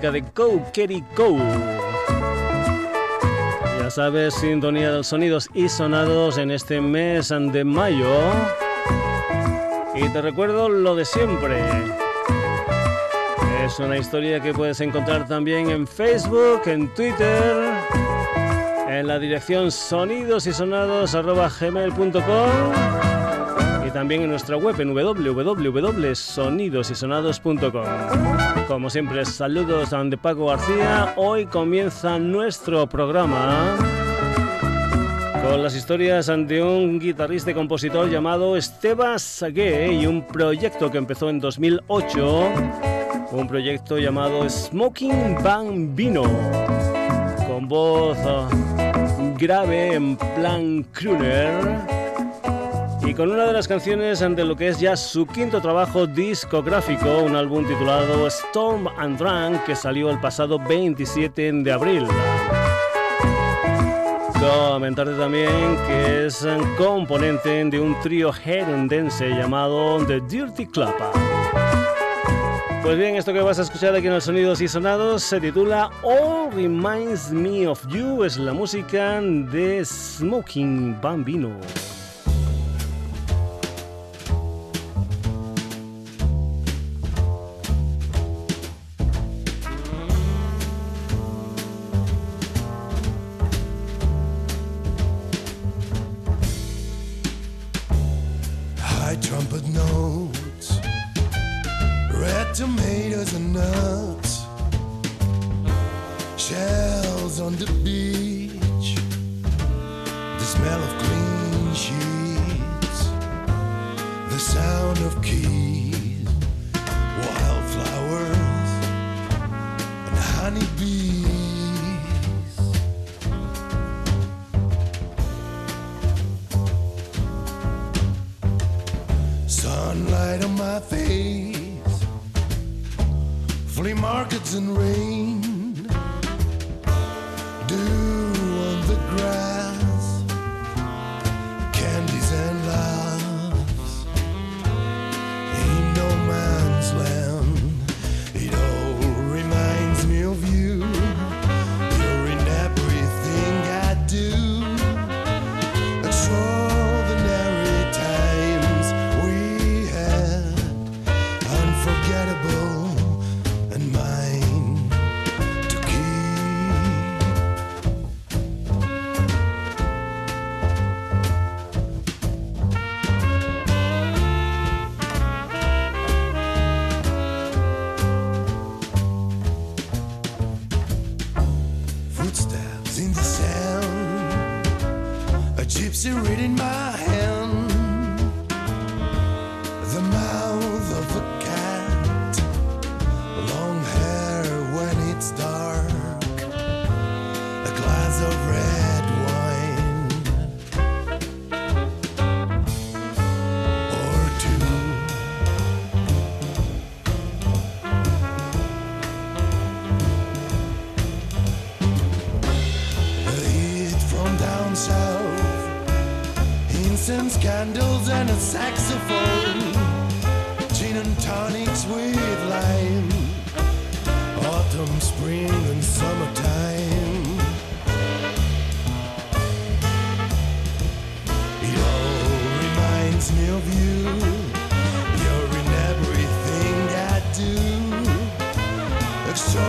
De Go Kerry Go. Ya sabes, sintonía de sonidos y sonados en este mes de mayo. Y te recuerdo lo de siempre. Es una historia que puedes encontrar también en Facebook, en Twitter, en la dirección sonidosysonados.gmail.com también en nuestra web en www.sonidosysonados.com. Como siempre, saludos de Paco García. Hoy comienza nuestro programa con las historias de un guitarrista y compositor llamado Esteban Sagué y un proyecto que empezó en 2008, un proyecto llamado Smoking Bambino, con voz ah, grave en plan crooner y con una de las canciones ante lo que es ya su quinto trabajo discográfico, un álbum titulado Storm and Drunk que salió el pasado 27 de abril. Comentarte también que es componente de un trío herendense llamado The Dirty Club. Pues bien, esto que vas a escuchar aquí en los sonidos y sonados se titula All Reminds Me of You, es la música de Smoking Bambino. girls on the beach, the smell of clean sheets, the sound of keys, wildflowers, and honeybees. Sunlight on my face, flea markets and rain.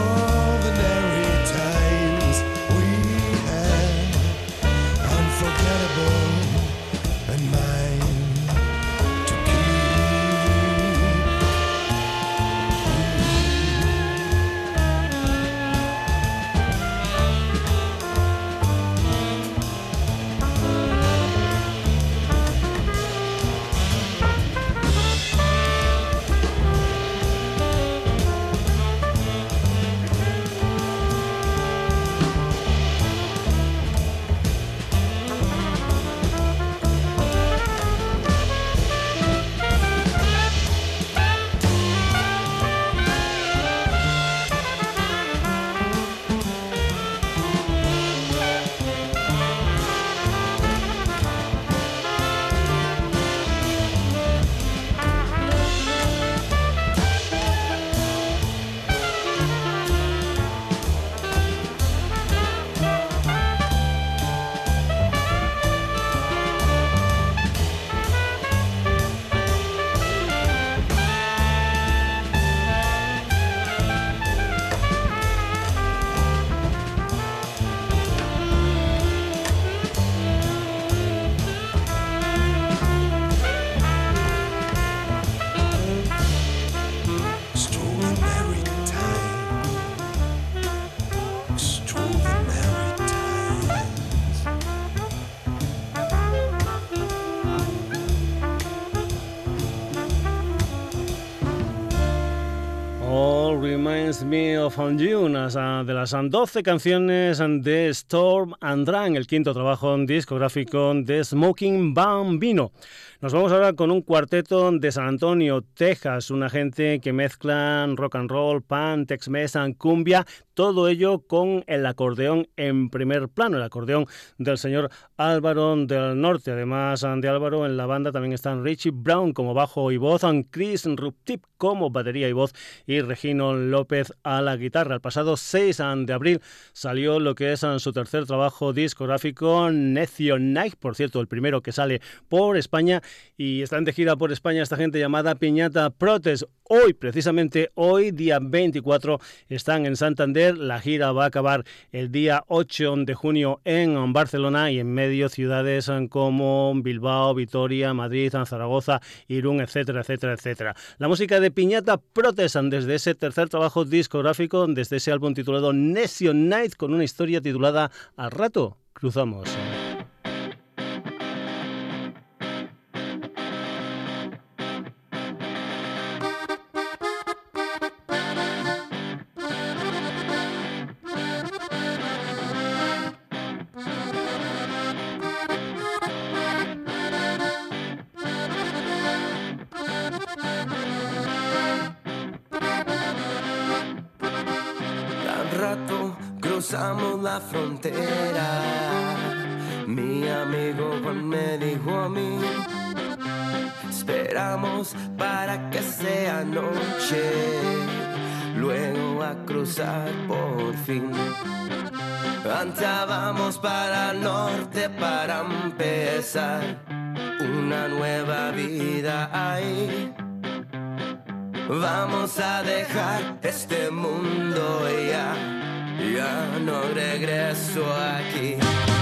Oh. Of You, una de las 12 canciones de Storm and el quinto trabajo discográfico de Smoking Bambino. Nos vamos ahora con un cuarteto de San Antonio, Texas, una gente que mezclan rock and roll, pan, tex-mex, cumbia, todo ello con el acordeón en primer plano, el acordeón del señor Álvaro del Norte. Además de Álvaro, en la banda también están Richie Brown como bajo y voz, Chris Ruptip como batería y voz y Regino López a la guitarra. El pasado 6 de abril salió lo que es su tercer trabajo discográfico, Necio Night, por cierto, el primero que sale por España y están de gira por España esta gente llamada Piñata Protest. Hoy, precisamente hoy, día 24, están en Santander. La gira va a acabar el día 8 de junio en Barcelona y en medio ciudades como Bilbao, Vitoria, Madrid, Zaragoza, Irún, etcétera, etcétera, etcétera. La música de Piñata protestan desde ese tercer trabajo discográfico, desde ese álbum titulado Nation Night, con una historia titulada Al rato cruzamos. Andábamos para el norte para empezar una nueva vida ahí. Vamos a dejar este mundo ya ya no regreso aquí.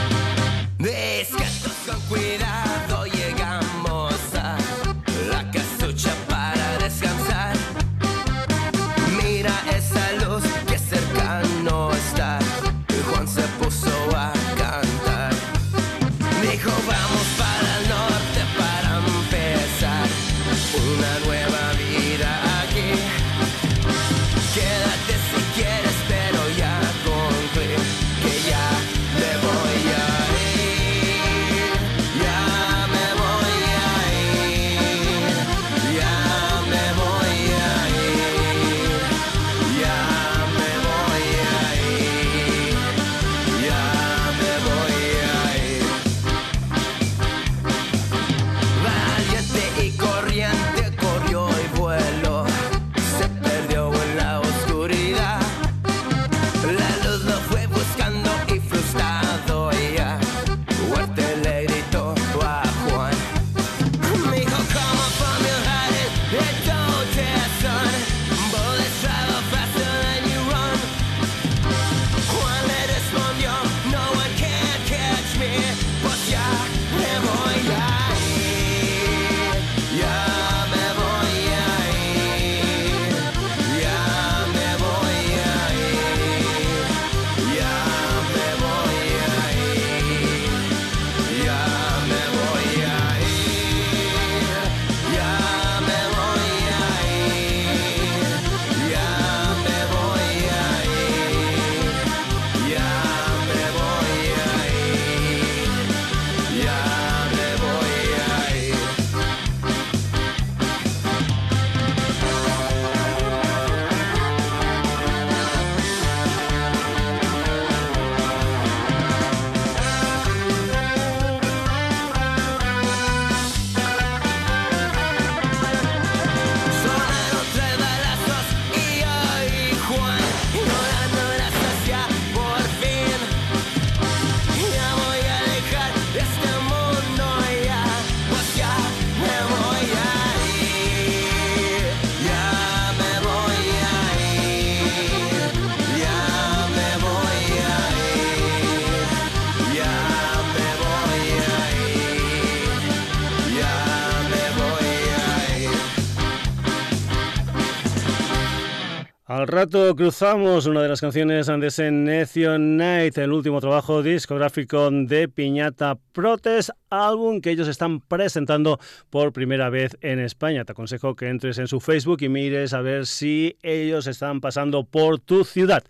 Rato cruzamos una de las canciones de ese Necio Night, el último trabajo discográfico de Piñata Protest, álbum que ellos están presentando por primera vez en España. Te aconsejo que entres en su Facebook y mires a ver si ellos están pasando por tu ciudad.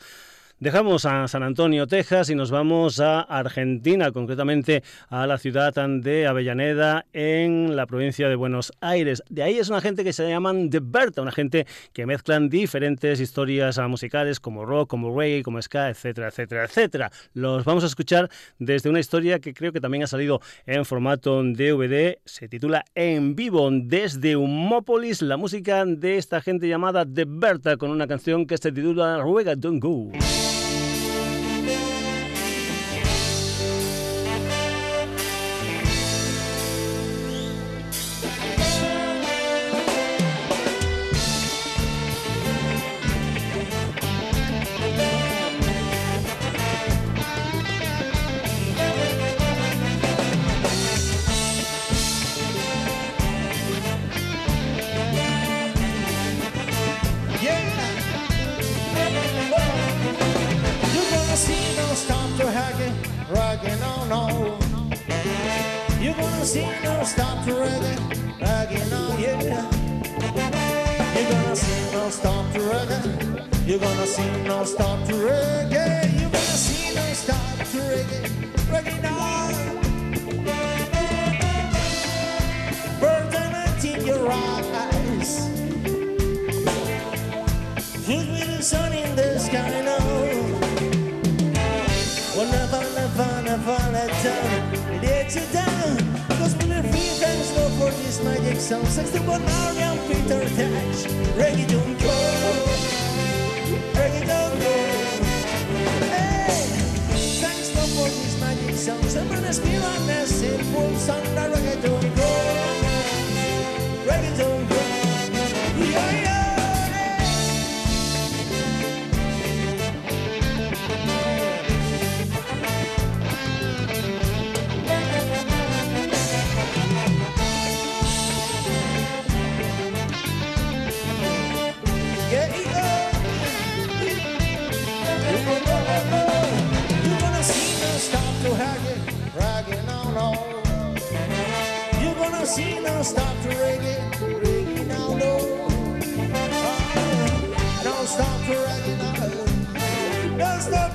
Dejamos a San Antonio, Texas y nos vamos a Argentina, concretamente a la ciudad de Avellaneda en la provincia de Buenos Aires. De ahí es una gente que se llaman The Berta, una gente que mezclan diferentes historias musicales como rock, como reggae, como ska, etcétera, etcétera, etcétera. Los vamos a escuchar desde una historia que creo que también ha salido en formato DVD, se titula En vivo desde Humópolis, la música de esta gente llamada The Berta con una canción que se titula Ruega Don't Go.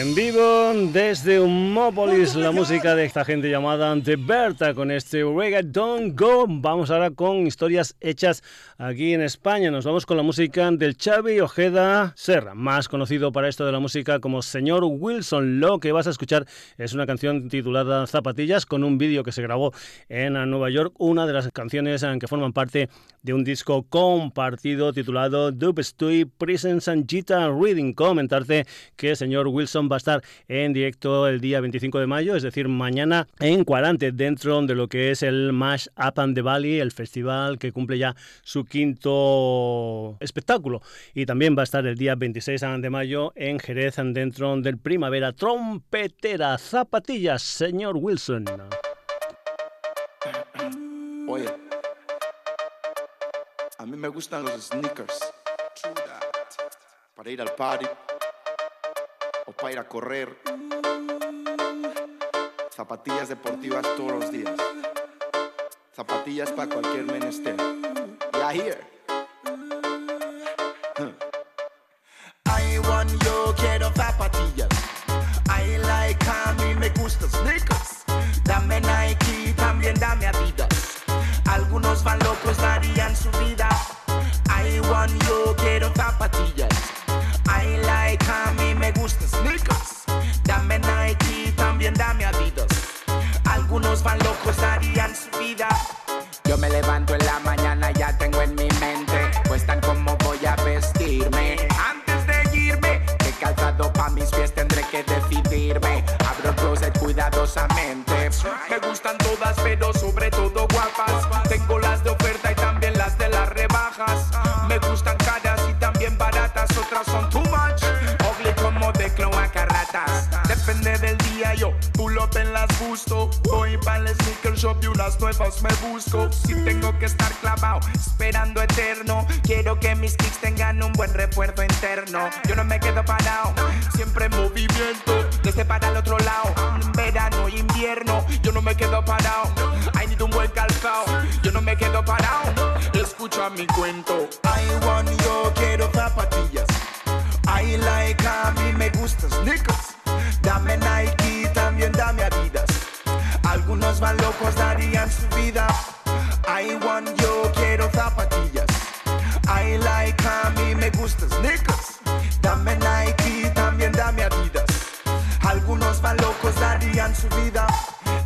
En vivo desde Humópolis, la música de esta gente llamada The Berta con este Don't Go. Vamos ahora con historias hechas aquí en España. Nos vamos con la música del Xavi Ojeda Serra, más conocido para esto de la música como Señor Wilson. Lo que vas a escuchar es una canción titulada Zapatillas con un vídeo que se grabó en Nueva York, una de las canciones que forman parte de un disco compartido titulado Dub Stewie Presence and Gita Reading. Comentarte que Señor Wilson va a estar en directo el día 25 de mayo, es decir, mañana en Cuarante, dentro de lo que es el Mash Up and the Valley, el festival que cumple ya su quinto espectáculo. Y también va a estar el día 26 de mayo en Jerez, dentro del Primavera Trompetera. Zapatillas, señor Wilson. Oye, a mí me gustan los sneakers. Para ir al party o para ir a correr. Zapatillas deportivas todos los días. Zapatillas para cualquier menester. Ya here. I want yo quiero zapatillas. I like a mí me gusta sneakers. Dame Nike, también dame Adidas. Algunos van locos, darían su vida. I want yo quiero zapatillas. Yo pull up en las gusto. Voy para el sneaker shop y unas nuevas me busco. Si tengo que estar clavado, esperando eterno. Quiero que mis kicks tengan un buen refuerzo interno. Yo no me quedo parado, siempre en movimiento. Desde para el otro lado, verano, invierno. Yo no me quedo parado. I need un buen calzado. Yo no me quedo parado. Escucha mi cuento. I want yo quiero zapatillas. I like a mí me gusta sneakers. Dame Nike, también dame Adidas. Algunos van locos, darían su vida. I want yo quiero zapatillas. I like a mí me gusta sneakers. Dame Nike, también dame Adidas. Algunos van locos, darían su vida.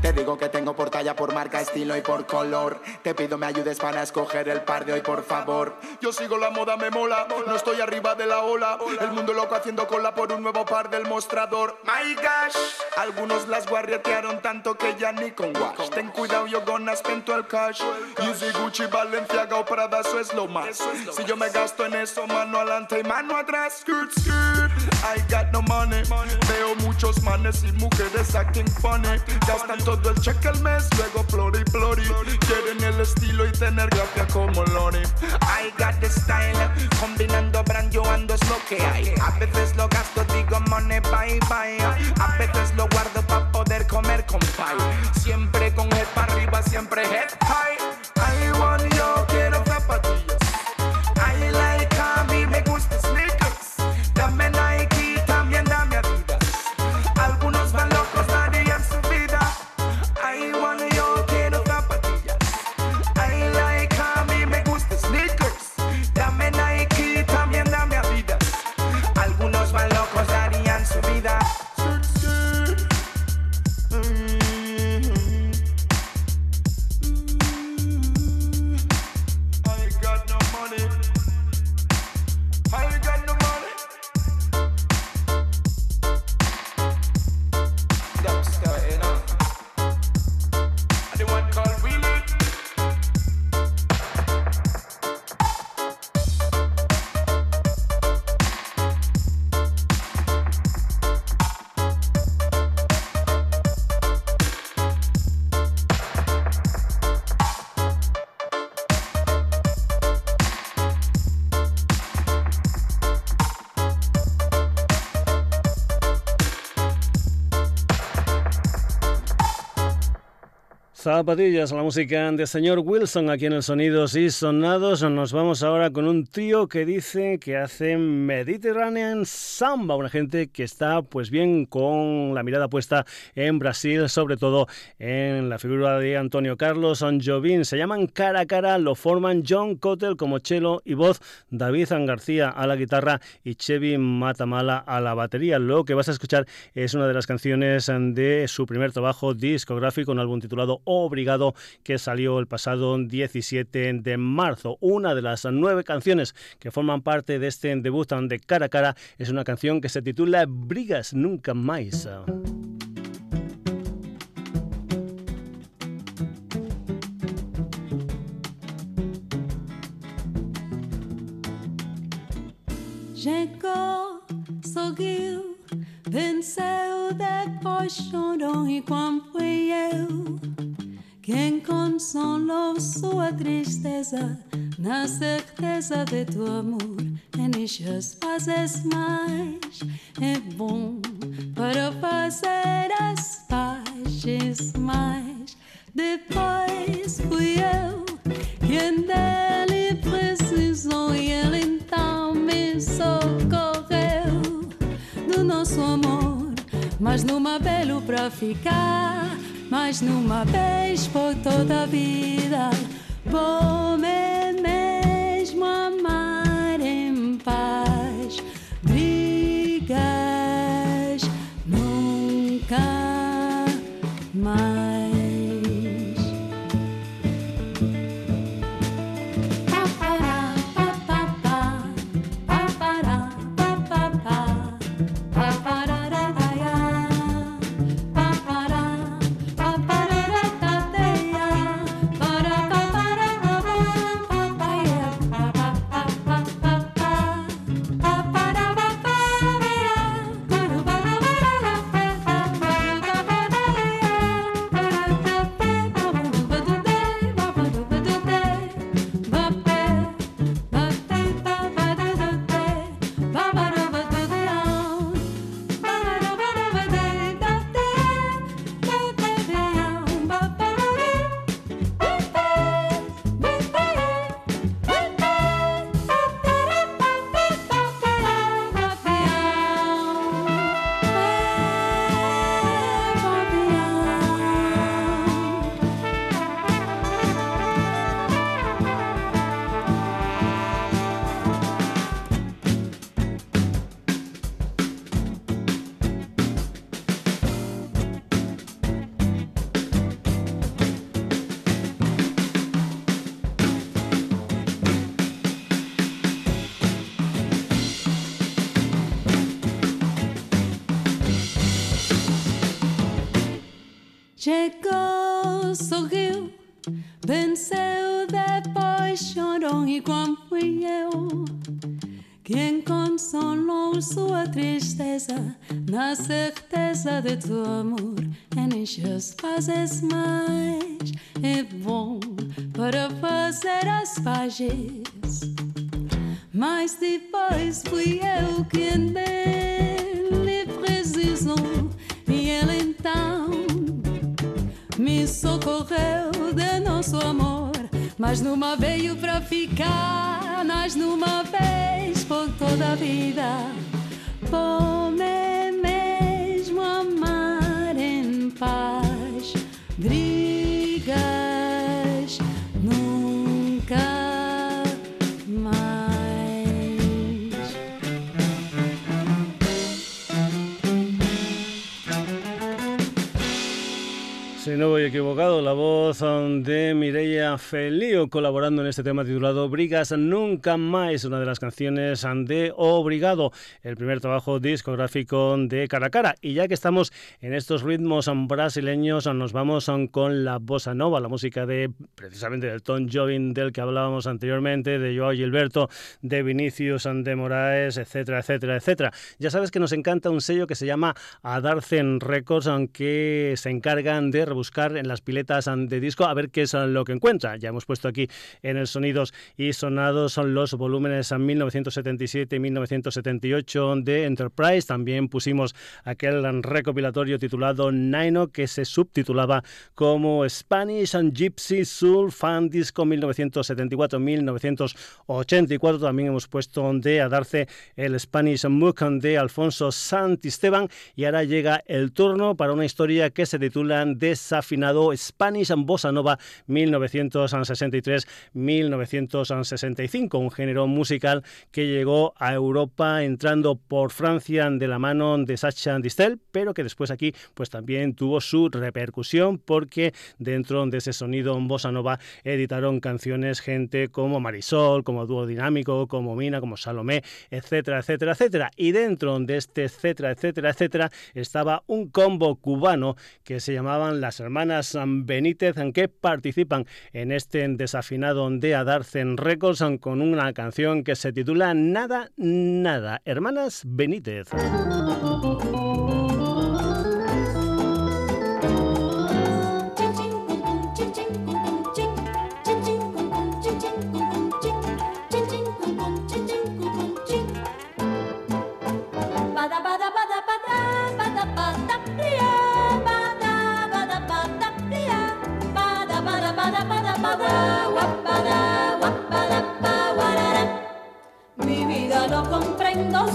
Te digo que tengo por talla, por marca, estilo y por color. Te pido me ayudes para escoger el par de hoy, por favor. Yo sigo la moda, me mola. No estoy arriba de la ola. El mundo loco haciendo cola por un nuevo par del mostrador. My gosh. Algunos las guarretearon tanto que ya ni con wash. Ten cuidado, yo gonna spend el cash. Easy Gucci, Balenciaga o Prada, eso es lo más. Si yo me gasto en eso, mano adelante y mano atrás. Skirt, skirt. I got no money. Veo muchos manes y mujeres acting funny. Gastan todo el cheque al mes, luego plori plori. Quieren el estilo y tener gracia como Lori. I got the style, combinando brand yo ando es lo que hay. A veces lo gasto, digo money bye bye. A veces lo guardo para poder comer con pie. Siempre con head para arriba, siempre head high. I want Zapatillas, la música de señor Wilson aquí en el Sonidos y Sonados. Nos vamos ahora con un tío que dice que hace Mediterranean Samba, una gente que está pues bien con la mirada puesta en Brasil, sobre todo en la figura de Antonio Carlos. Se llaman cara a cara, lo forman John Cottel como cello y voz, David García a la guitarra y Chevy Matamala a la batería. Lo que vas a escuchar es una de las canciones de su primer trabajo discográfico, un álbum titulado Obrigado que salió el pasado 17 de marzo. Una de las nueve canciones que forman parte de este debut de Cara a Cara es una canción que se titula Brigas Nunca Más. Chegou, sorriu, venceu, depois chorou e quando eu quem consolou sua tristeza na certeza de tu amor. Enches fazes mais, é bom para fazer as pazes mais. Depois fui eu quem dele precisou e ele então me socorreu do nosso amor, mas numa belo pra ficar mas numa vez por toda a vida. Vou-me mesmo amar em paz. Brigas nunca mais. Colaborando en este tema titulado Brigas Nunca Más, una de las canciones de Obrigado, el primer trabajo discográfico de Cara a Cara. Y ya que estamos en estos ritmos brasileños, nos vamos con la bossa nova, la música de precisamente del Tom Jobin del que hablábamos anteriormente, de Joao Gilberto, de Vinicius de Moraes, etcétera, etcétera, etcétera. Ya sabes que nos encanta un sello que se llama Adarcen Records, aunque se encargan de buscar en las piletas de disco a ver qué es lo que encuentra. Ya hemos puesto aquí en el Sonidos y Sonados son los volúmenes a 1977 y 1978 de Enterprise. También pusimos aquel recopilatorio titulado Nino que se subtitulaba como Spanish and Gypsy Soul Fan Disco 1974-1984. También hemos puesto de a darse el Spanish Mook de Alfonso Santisteban y ahora llega el turno para una historia que se titula desafinado Spanish Bossa Nova 1963-1965, un género musical que llegó a Europa entrando por Francia de la mano de Sacha Distel, pero que después aquí pues también tuvo su repercusión porque dentro de ese sonido bossa nova editaron canciones gente como Marisol, como Dúo Dinámico, como Mina, como Salomé, etcétera, etcétera, etcétera. Y dentro de este etcétera, etcétera, etcétera estaba un combo cubano que se llamaban las hermanas Benítez, que participan en este desafinado de Adarcen Records con una canción que se titula Nada, Nada. Hermanas Benítez.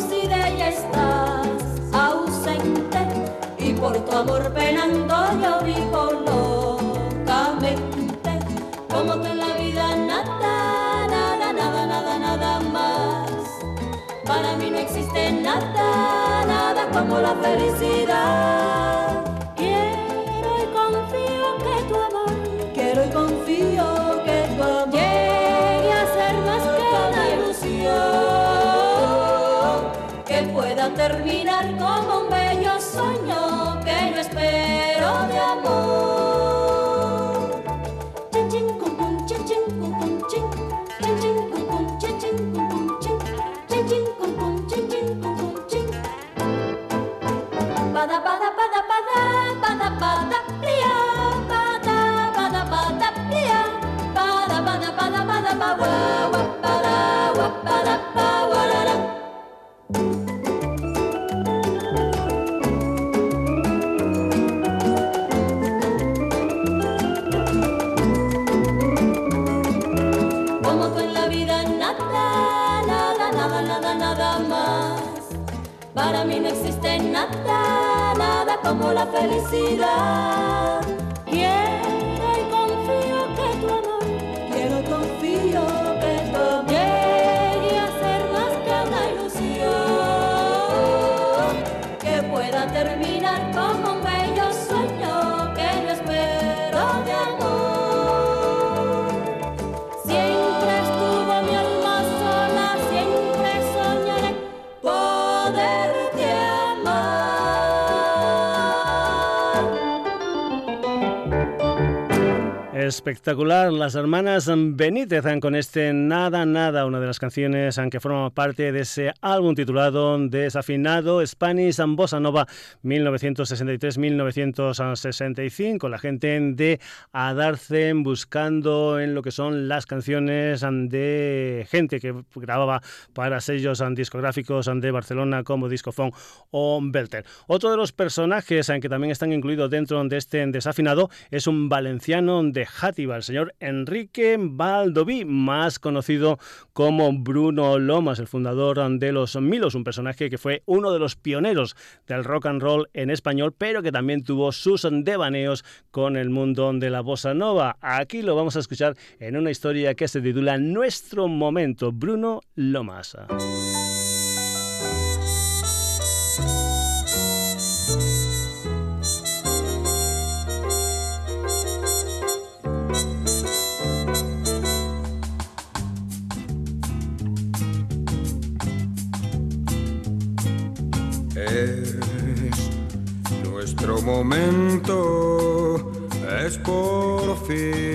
Si de ella estás ausente y por tu amor penando yo vivo locamente. Como que en la vida nada, nada, nada, nada, nada más. Para mí no existe nada, nada como la felicidad terminar como un bello sueño que yo espero de amor. Como la felicidad. Espectacular, las hermanas Benítez con este Nada Nada, una de las canciones que forman parte de ese álbum titulado Desafinado Spanish Bossa Nova 1963-1965. La gente de Adarcen buscando en lo que son las canciones de gente que grababa para sellos discográficos de Barcelona como Discofon o Belter. Otro de los personajes que también están incluidos dentro de este desafinado es un valenciano de Játiva, el señor Enrique Baldoví, más conocido como Bruno Lomas, el fundador de los Milos, un personaje que fue uno de los pioneros del rock and roll en español, pero que también tuvo sus devaneos con el mundo de la bossa nova. Aquí lo vamos a escuchar en una historia que se titula Nuestro momento, Bruno Lomas. Momento, es por fin.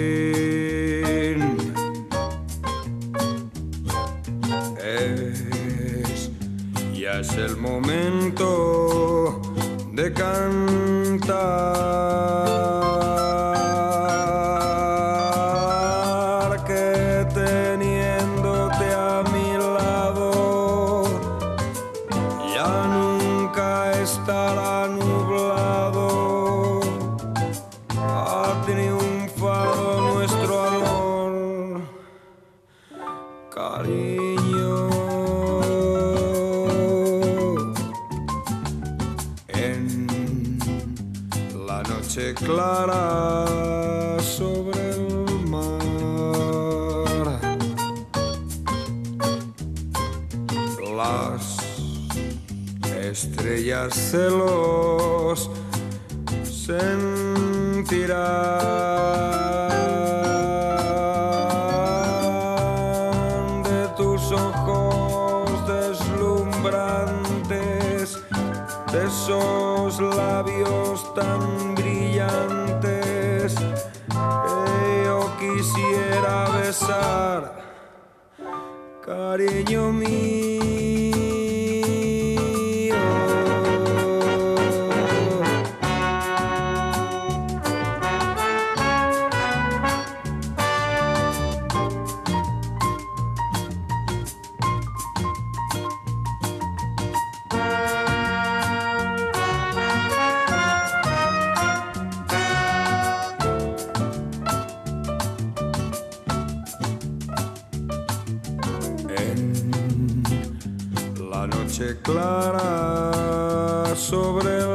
Clara sobre el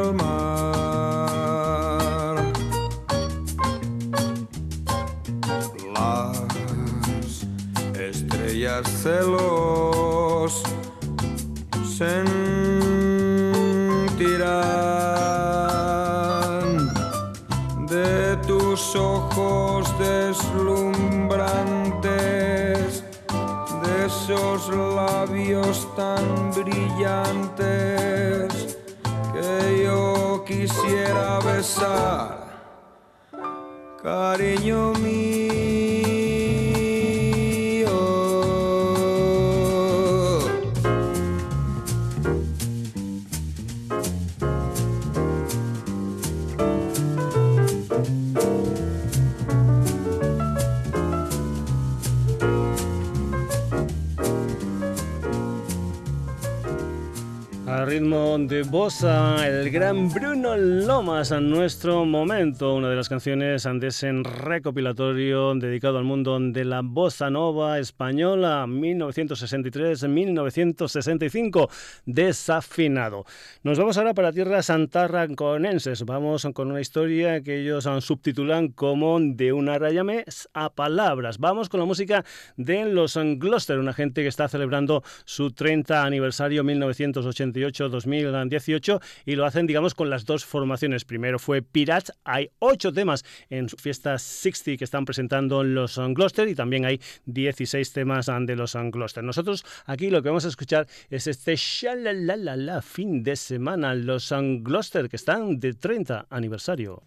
Bruno Lomas en nuestro momento, una de las canciones de ese recopilatorio dedicado al mundo de la bossa nova española 1963-1965, desafinado. Nos vamos ahora para tierras antarraconenses. Vamos con una historia que ellos subtitulan como de una rayame a palabras. Vamos con la música de los Gloucester, una gente que está celebrando su 30 aniversario 1988 2018 y lo hacen, digamos, con las dos formaciones. Primero fue Pirates, hay ocho temas en su fiesta 60 que están presentando los Gloucester y también hay 16 temas de los Gloucester. Nosotros aquí lo que vamos a escuchar es este Shalalalala fin de semana, los Gloucester que están de 30 aniversario.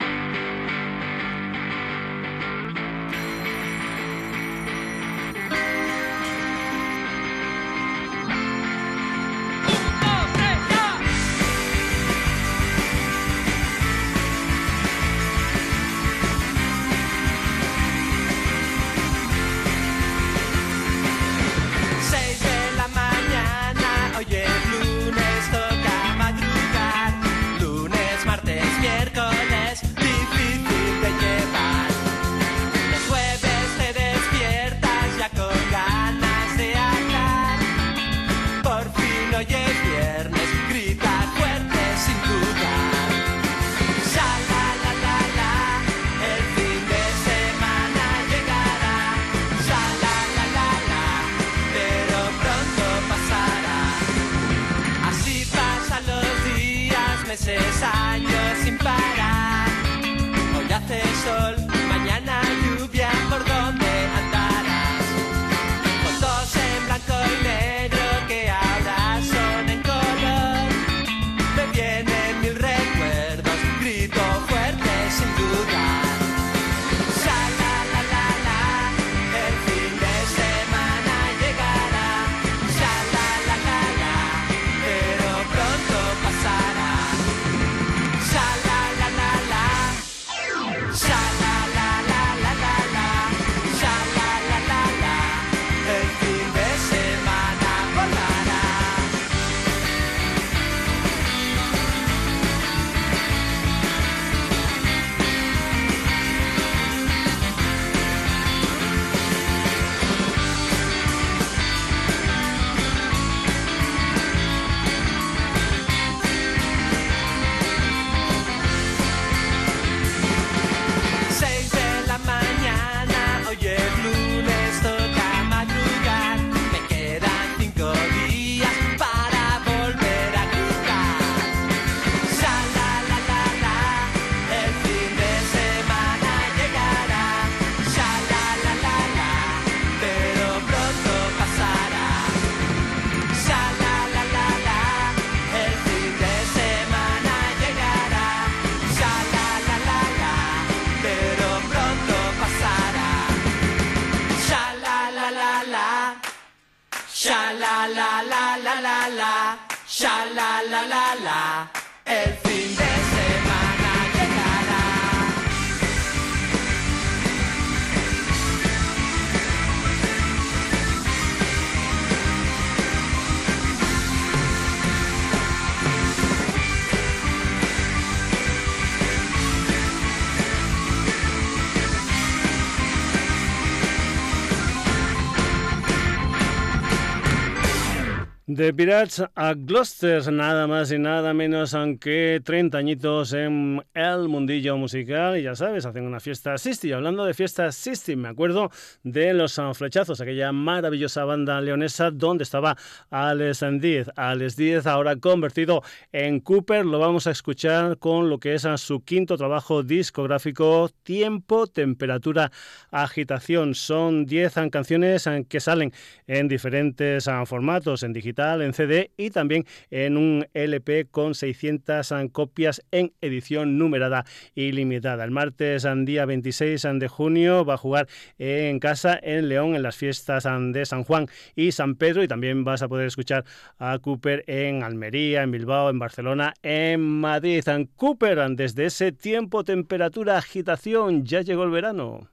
De Pirates a Gloucester, nada más y nada menos, aunque 30 añitos en el mundillo musical. Y ya sabes, hacen una fiesta Sisti. Hablando de fiesta Sisti, me acuerdo de los flechazos, aquella maravillosa banda leonesa donde estaba Alex Díez. Alex Díez, ahora convertido en Cooper, lo vamos a escuchar con lo que es su quinto trabajo discográfico, Tiempo, Temperatura, Agitación. Son 10 canciones que salen en diferentes formatos, en digital en CD y también en un LP con 600 copias en edición numerada y limitada. El martes, día 26 de junio, va a jugar en casa en León en las fiestas de San Juan y San Pedro y también vas a poder escuchar a Cooper en Almería, en Bilbao, en Barcelona, en Madrid. Cooper, desde ese tiempo, temperatura, agitación, ya llegó el verano.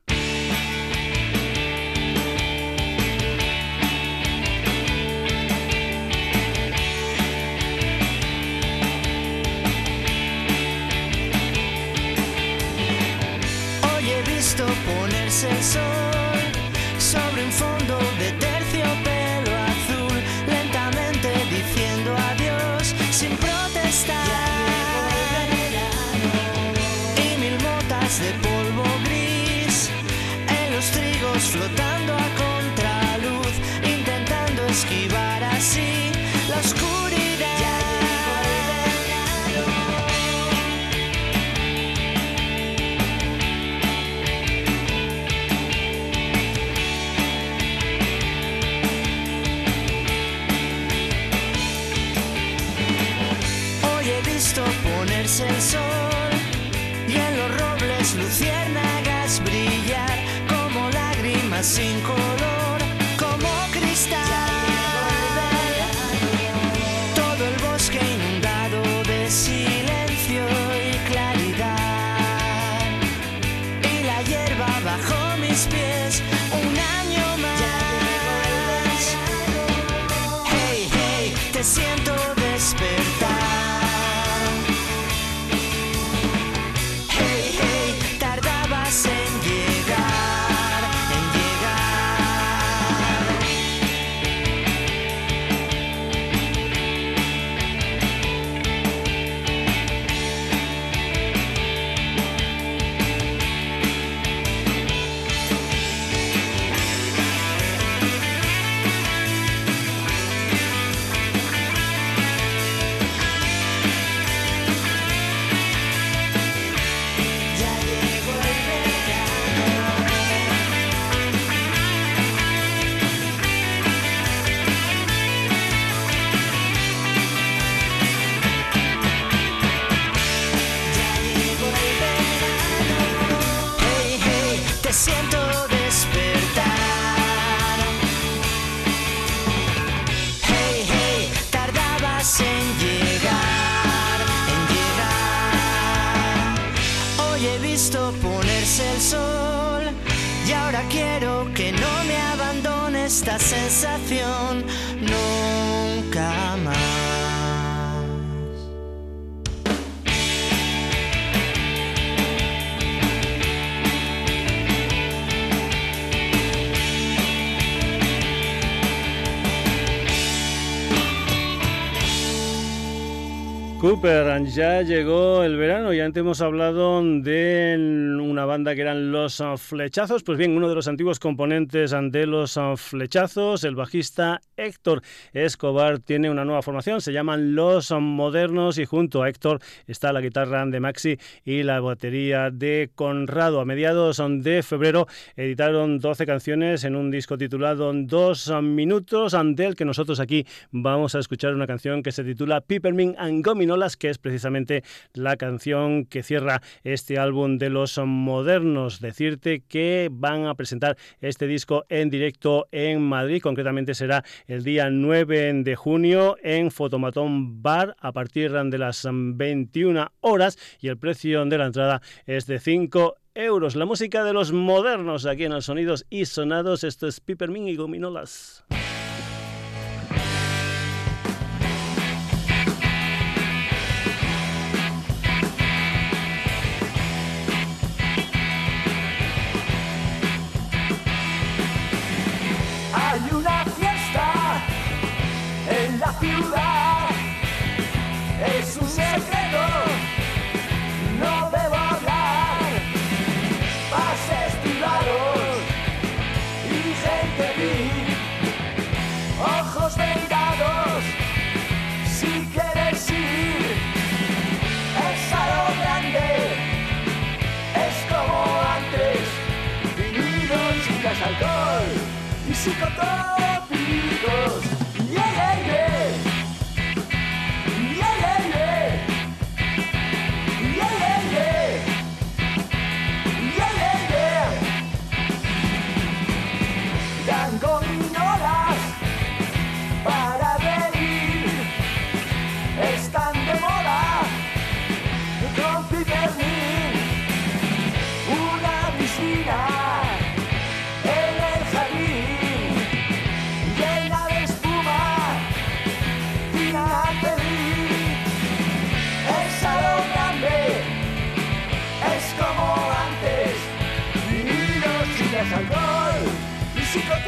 Trigos flotando a contraluz, intentando esquivar así la oscuridad. el sol lágrimas sin esta sensación. Cooper, ya llegó el verano y antes hemos hablado de una banda que eran Los Flechazos. Pues bien, uno de los antiguos componentes de Los Flechazos, el bajista Héctor Escobar, tiene una nueva formación, se llaman Los Modernos y junto a Héctor está la guitarra de Maxi y la batería de Conrado. A mediados de febrero editaron 12 canciones en un disco titulado Dos Minutos, del que nosotros aquí vamos a escuchar una canción que se titula Peppermint and Gomino Que es precisamente la canción que cierra este álbum de los modernos. Decirte que van a presentar este disco en directo en Madrid, concretamente será el día 9 de junio en Fotomatón Bar a partir de las 21 horas y el precio de la entrada es de 5 euros. La música de los modernos aquí en los Sonidos y Sonados. Esto es Pipermin y Gominolas.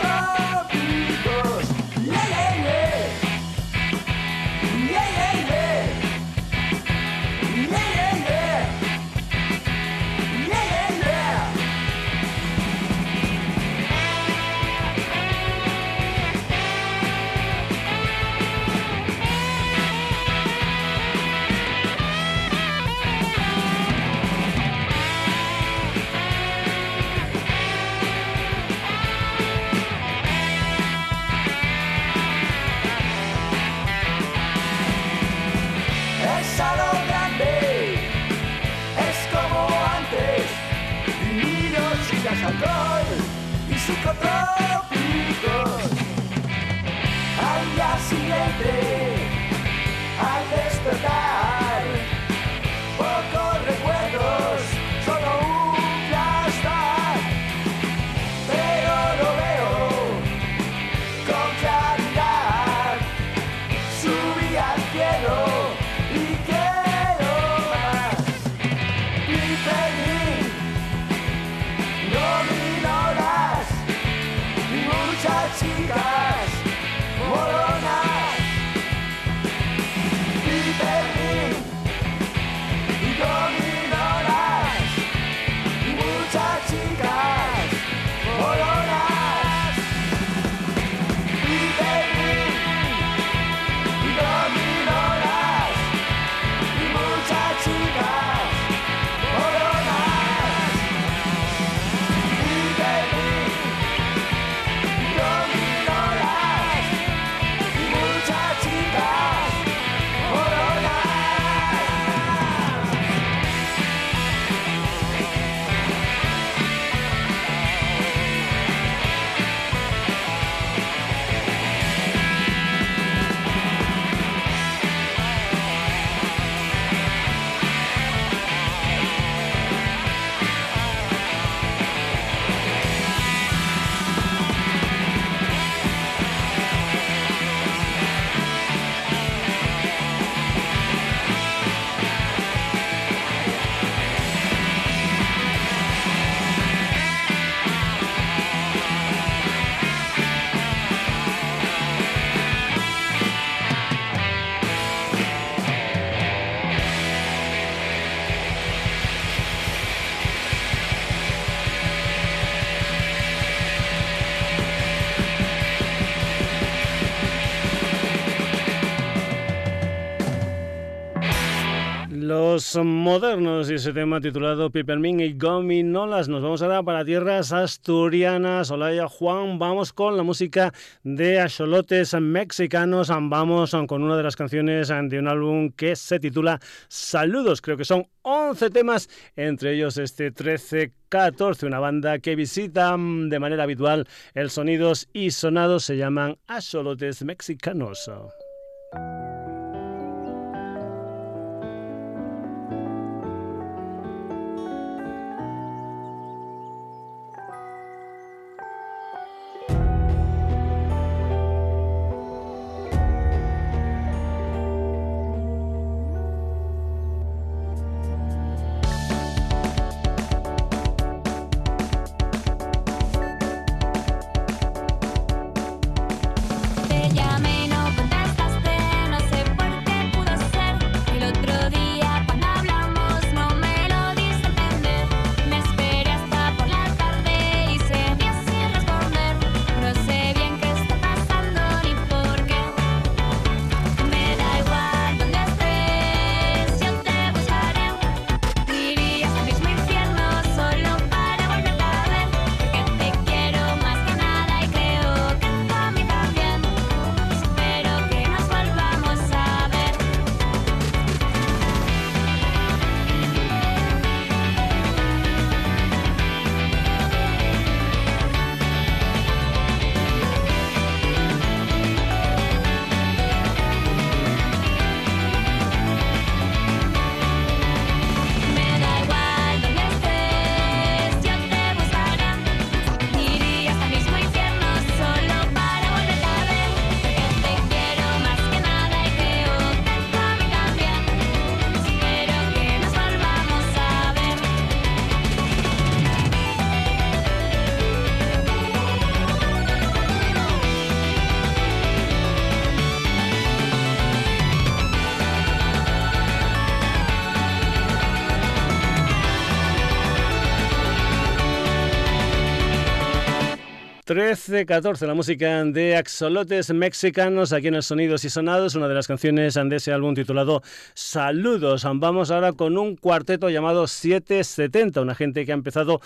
Y modernos y ese tema titulado Pipermin y Gominolas. Nos vamos ahora para tierras asturianas. Olaya Juan, vamos con la música de Axolotes mexicanos. Vamos con una de las canciones de un álbum que se titula Saludos. Creo que son 11 temas, entre ellos este 13-14, una banda que visita de manera habitual el Sonidos y Sonados. Se llaman Axolotes mexicanos. 13-14, la música de Axolotes Mexicanos aquí en el Sonidos y Sonados, una de las canciones de ese álbum titulado Saludos. Vamos ahora con un cuarteto llamado 770, una gente que ha empezado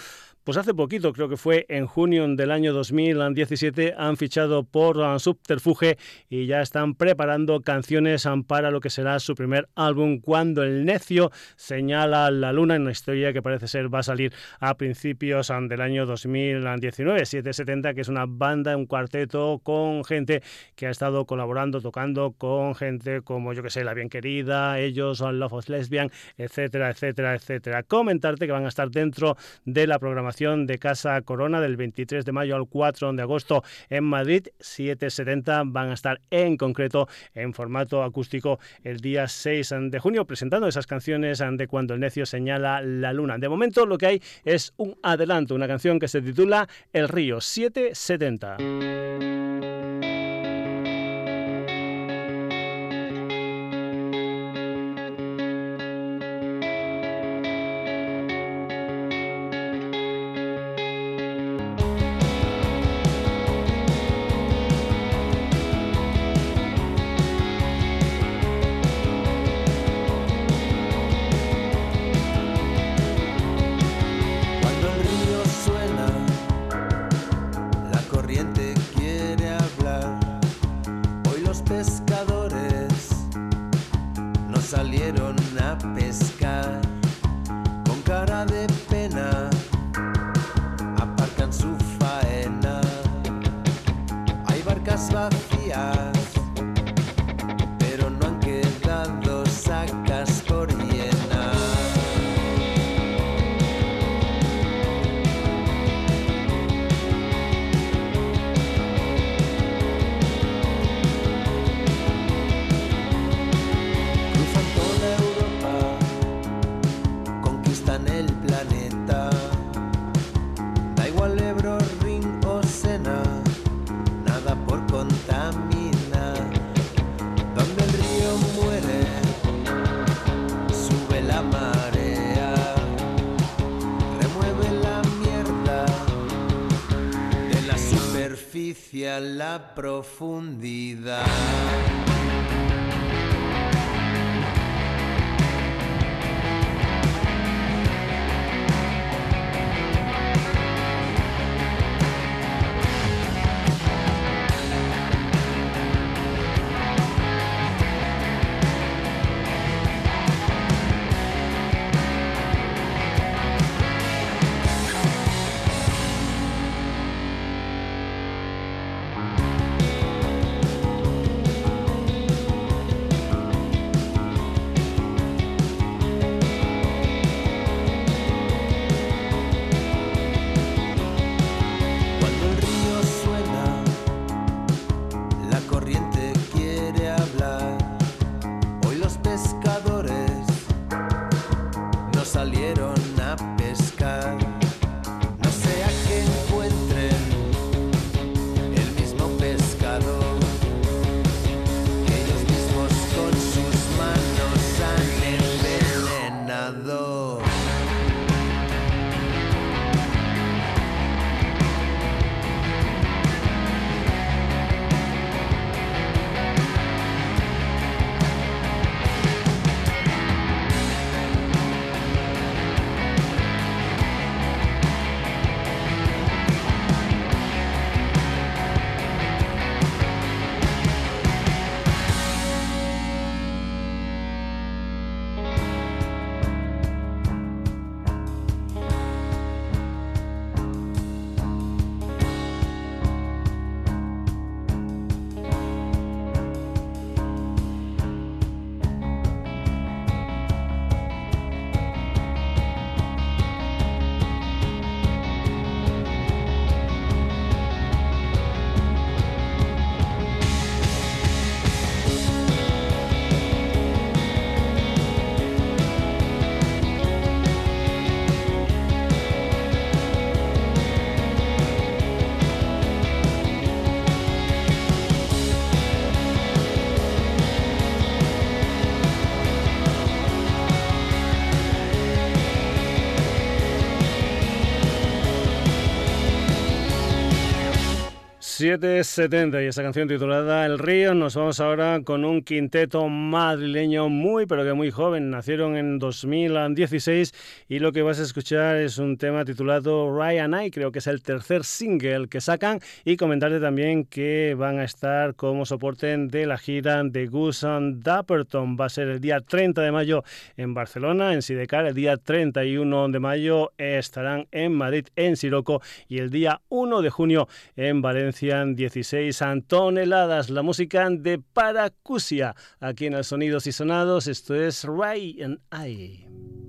pues hace poquito, creo que fue en junio del año 2017, han fichado por Subterfuge y ya están preparando canciones para lo que será su primer álbum, Cuando el Necio señala la luna, en una historia que parece ser va a salir a principios del año 2019. 770, que es una banda, un cuarteto con gente que ha estado colaborando, tocando con gente como, yo que sé, La Bien Querida, ellos, son Love of Lesbian, etcétera, etcétera, etcétera. Comentarte que van a estar dentro de la programación de Casa Corona del 23 de mayo al 4 de agosto en Madrid. 770 van a estar en concreto en formato acústico el día 6 de junio presentando esas canciones de Cuando el necio señala la luna. De momento lo que hay es un adelanto, una canción que se titula El río 2070. 770. profundidad. 770 y esa canción titulada El Río. Nos vamos ahora con un quinteto madrileño muy pero que muy joven. Nacieron en 2016 y lo que vas a escuchar es un tema titulado Ryan I. Creo que es el tercer single que sacan y comentarte también que van a estar como soporte de la gira de Gusan Dapperton. Va a ser el día 30 de mayo en Barcelona, en Sidecar. El día 31 de mayo estarán en Madrid, en Siroco y el día 1 de junio en Valencia 16 toneladas. La música de Paracusia, aquí en el Sonidos y Sonados. Esto es Ray and I.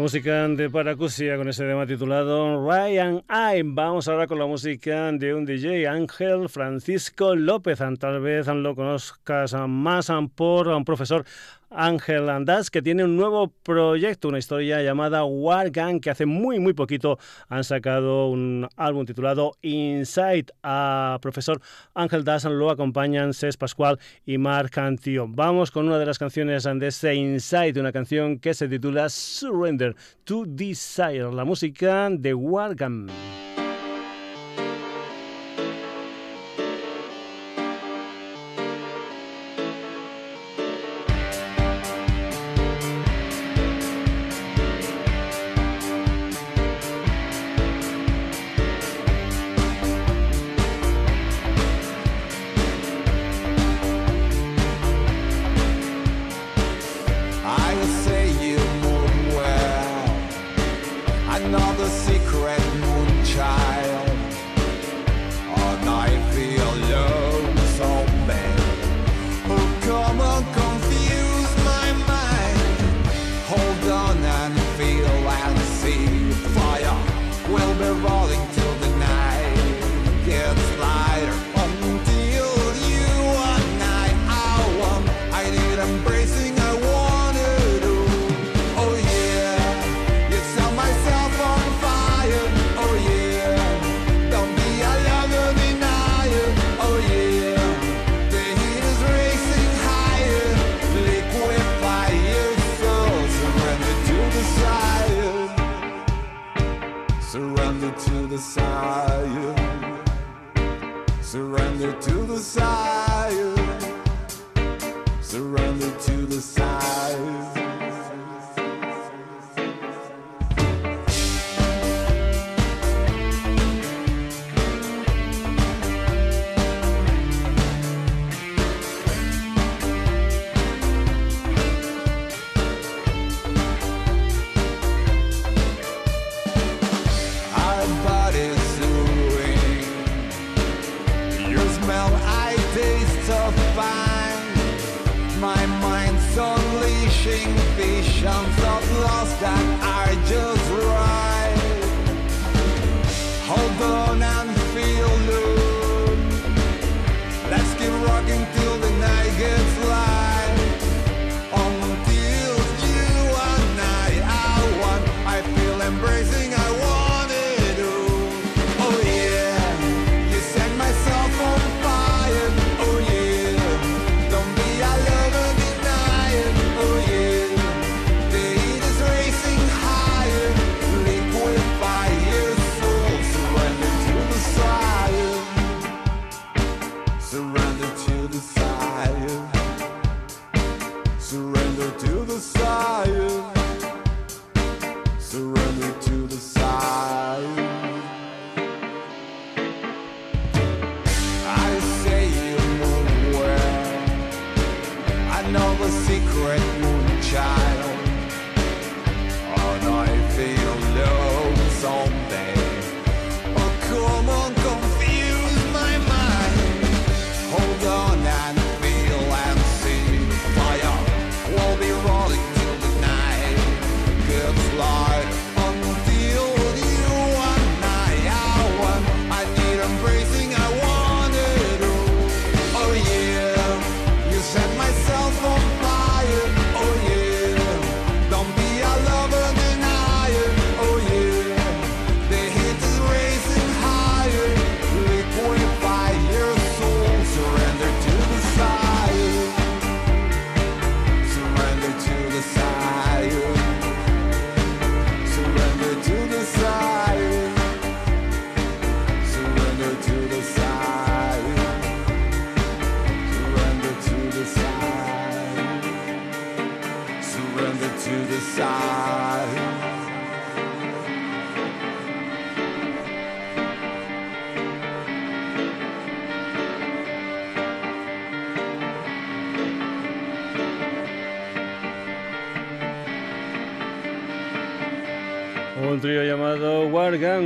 música de Paracusia con ese tema titulado Ryan I. Vamos ahora con la música de un DJ, Ángel Francisco López. Tal vez lo conozcas más por un profesor Ángel Andás, que tiene un nuevo proyecto, una historia llamada War Gang, que hace muy, muy poquito han sacado un álbum titulado Inside. A profesor Ángel Das lo acompañan Cés Pascual y Marc Cantillo. Vamos con una de las canciones de ese Inside, una canción que se titula Surrender to Desire, la música de War Gang.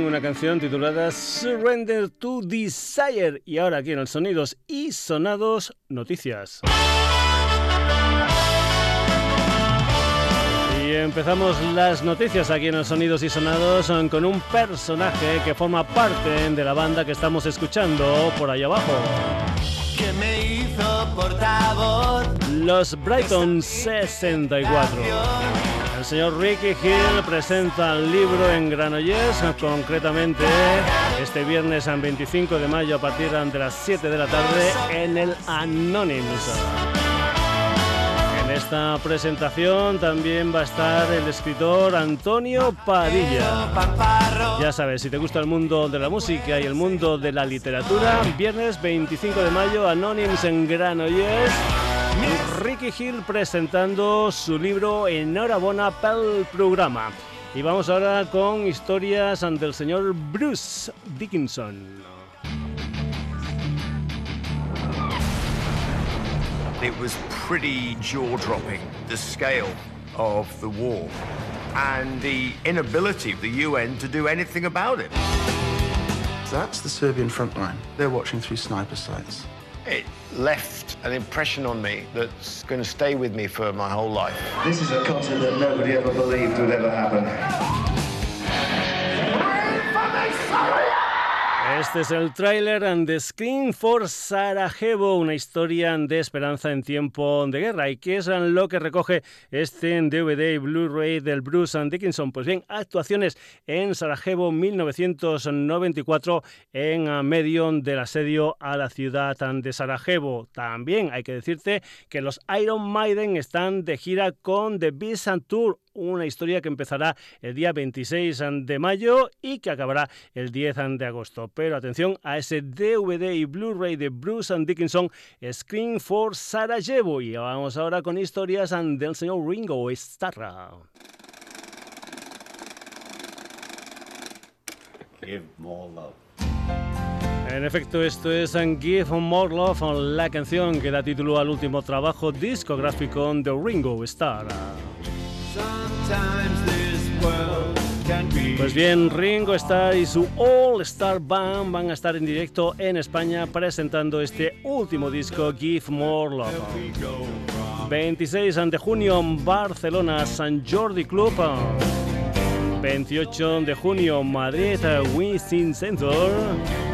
Una canción titulada Surrender to Desire. Y ahora aquí en el Sonidos y Sonados, noticias. Y empezamos las noticias aquí en los Sonidos y Sonados con un personaje que forma parte de la banda que estamos escuchando por ahí abajo. Que me hizo portavoz. Los Brighton 64. El señor Ricky Hill presenta el libro en Granollers, concretamente este viernes 25 de mayo a partir de las 7 de la tarde en el Anonymous. Esta presentación también va a estar el escritor Antonio Padilla. Ya sabes, si te gusta el mundo de la música y el mundo de la literatura, viernes 25 de mayo, Anonymous en Granollers. Ricky Hill presentando su libro Enhorabuena pel programa. Y vamos ahora con historias ante el señor Bruce Dickinson. It was pretty jaw dropping, the scale of the war and the inability of the UN to do anything about it. That's the Serbian front line. They're watching through sniper sights. It left an impression on me that's going to stay with me for my whole life. This is a concert that nobody ever believed would ever happen. Este es el tráiler and the Screen for Sarajevo, una historia de esperanza en tiempo de guerra. ¿Y qué es lo que recoge este DVD y Blu-ray del Bruce and Dickinson? Pues bien, actuaciones en Sarajevo 1994 en medio del asedio a la ciudad de Sarajevo. También hay que decirte que los Iron Maiden están de gira con The Beast Tour, una historia que empezará el día 26 de mayo y que acabará el 10 de agosto. Pero atención a ese DVD y Blu-ray de Bruce and Dickinson, Screen for Sarajevo. Y vamos ahora con historias del señor Ringo Starr. Give more love. En efecto, esto es Give More Love, la canción que da título al último trabajo discográfico de Ringo Starr. Pues bien, Ringo Starr y su All Star Band van a estar en directo en España presentando este último disco, Give More Love. 26 de junio Barcelona, San Jordi Club. 28 de junio, Madrid, Winston Center.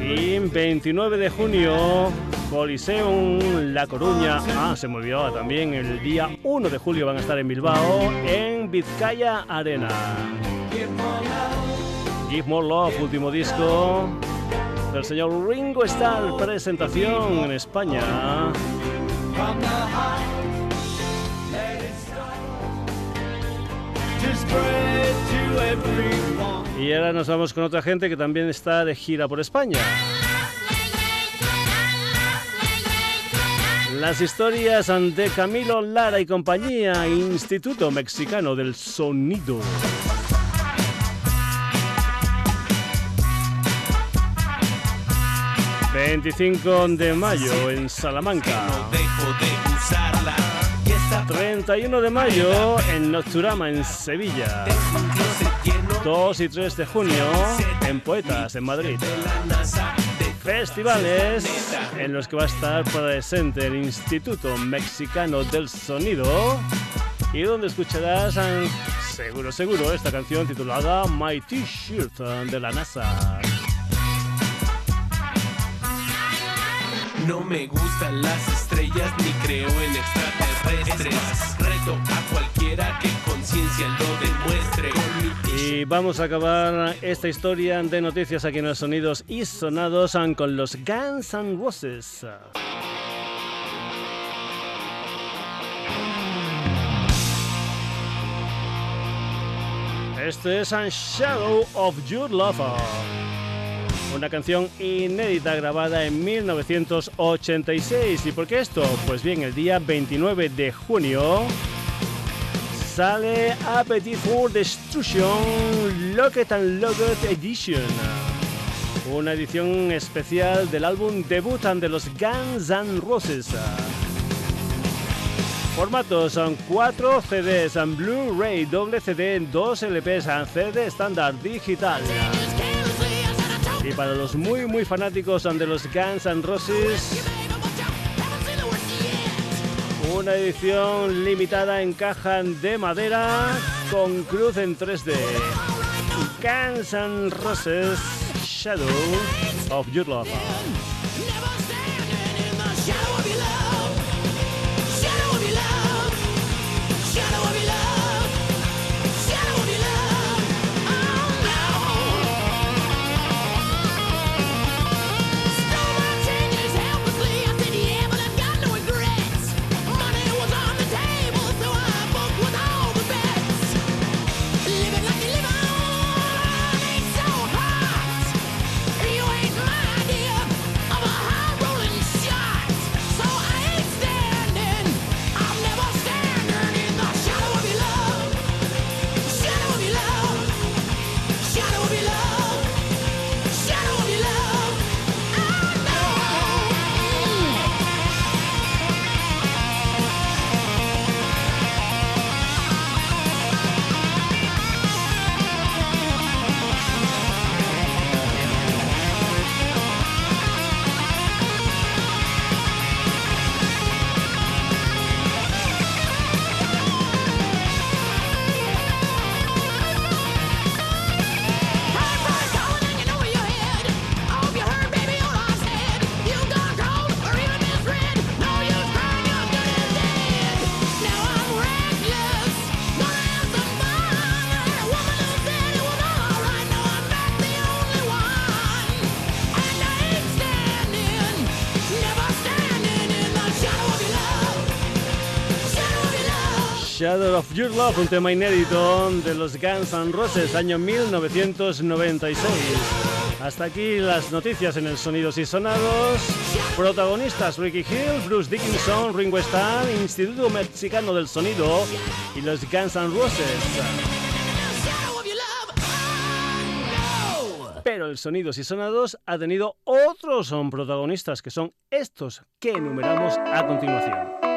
Y 29 de junio, Coliseum La Coruña. Ah, se me olvidaba también. El día 1 de julio van a estar en Bilbao, en Vizcaya Arena. Give More Love, último disco del señor Ringo Starr. Presentación en España. Y ahora nos vamos con otra gente que también está de gira por España. Las historias de Camilo Lara y compañía, Instituto Mexicano del Sonido. ...25 de mayo en Salamanca... 31 de mayo en Nocturama en Sevilla. 2 y 3 de junio en Poetas en Madrid. Festivales en los que va a estar presente el Instituto Mexicano del Sonido y donde escucharás seguro seguro esta canción titulada My T-shirt de la NASA. No me gustan las estrellas ni creo en extraterrestres. Reto a cualquiera que conciencia lo demuestre. Y vamos a acabar esta historia de noticias aquí en los sonidos y sonados con los Guns N' Roses. Este es Shadow of Your Lover una canción inédita grabada en 1986. ¿Y por qué esto? Pues bien, el día 29 de junio sale Appetite for Destruction Locket and Locket Edition. Una edición especial del álbum debut de los Guns N' Roses. Formatos son 4 CDs, Blu-ray, doble CD, 2 LPs, CD estándar digital. Y para los muy muy fanáticos de los Guns N' Roses, Una edición limitada en caja de madera con cruz en 3D. Guns N' Roses Shadow of Your Love. Shadow of Your Love, un tema inédito de los Guns N' Roses, año 1996. Hasta aquí las noticias en el Sonidos y Sonados. Protagonistas Ricky Hill, Bruce Dickinson, Ringo Starr, Instituto Mexicano del Sonido y los Guns N' Roses. Pero el Sonidos y Sonados ha tenido otros son protagonistas que son estos que enumeramos a continuación.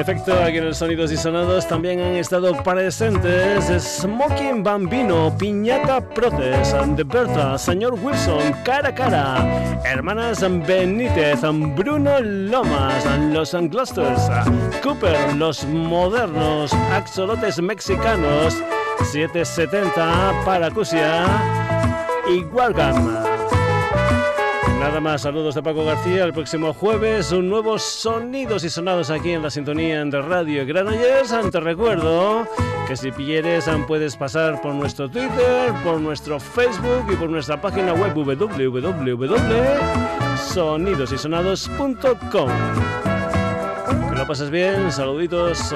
Efecto, aquí en el Sonidos y Sonados también han estado presentes Smoking Bambino, Piñata Proces, The Berta, Señor Wilson, Cara a Cara, Hermanas Benítez, Bruno Lomas, Los Glosters, Cooper, Los Modernos, Axolotes Mexicanos, 770, Paracusia y Wargam. Nada más, saludos de Paco García. El próximo jueves, un nuevo Sonidos y Sonados aquí en la sintonía de Radio Granollers. Te recuerdo que si quieres puedes pasar por nuestro Twitter, por nuestro Facebook y por nuestra página web www.sonidosysonados.com. Que lo pases bien, saluditos.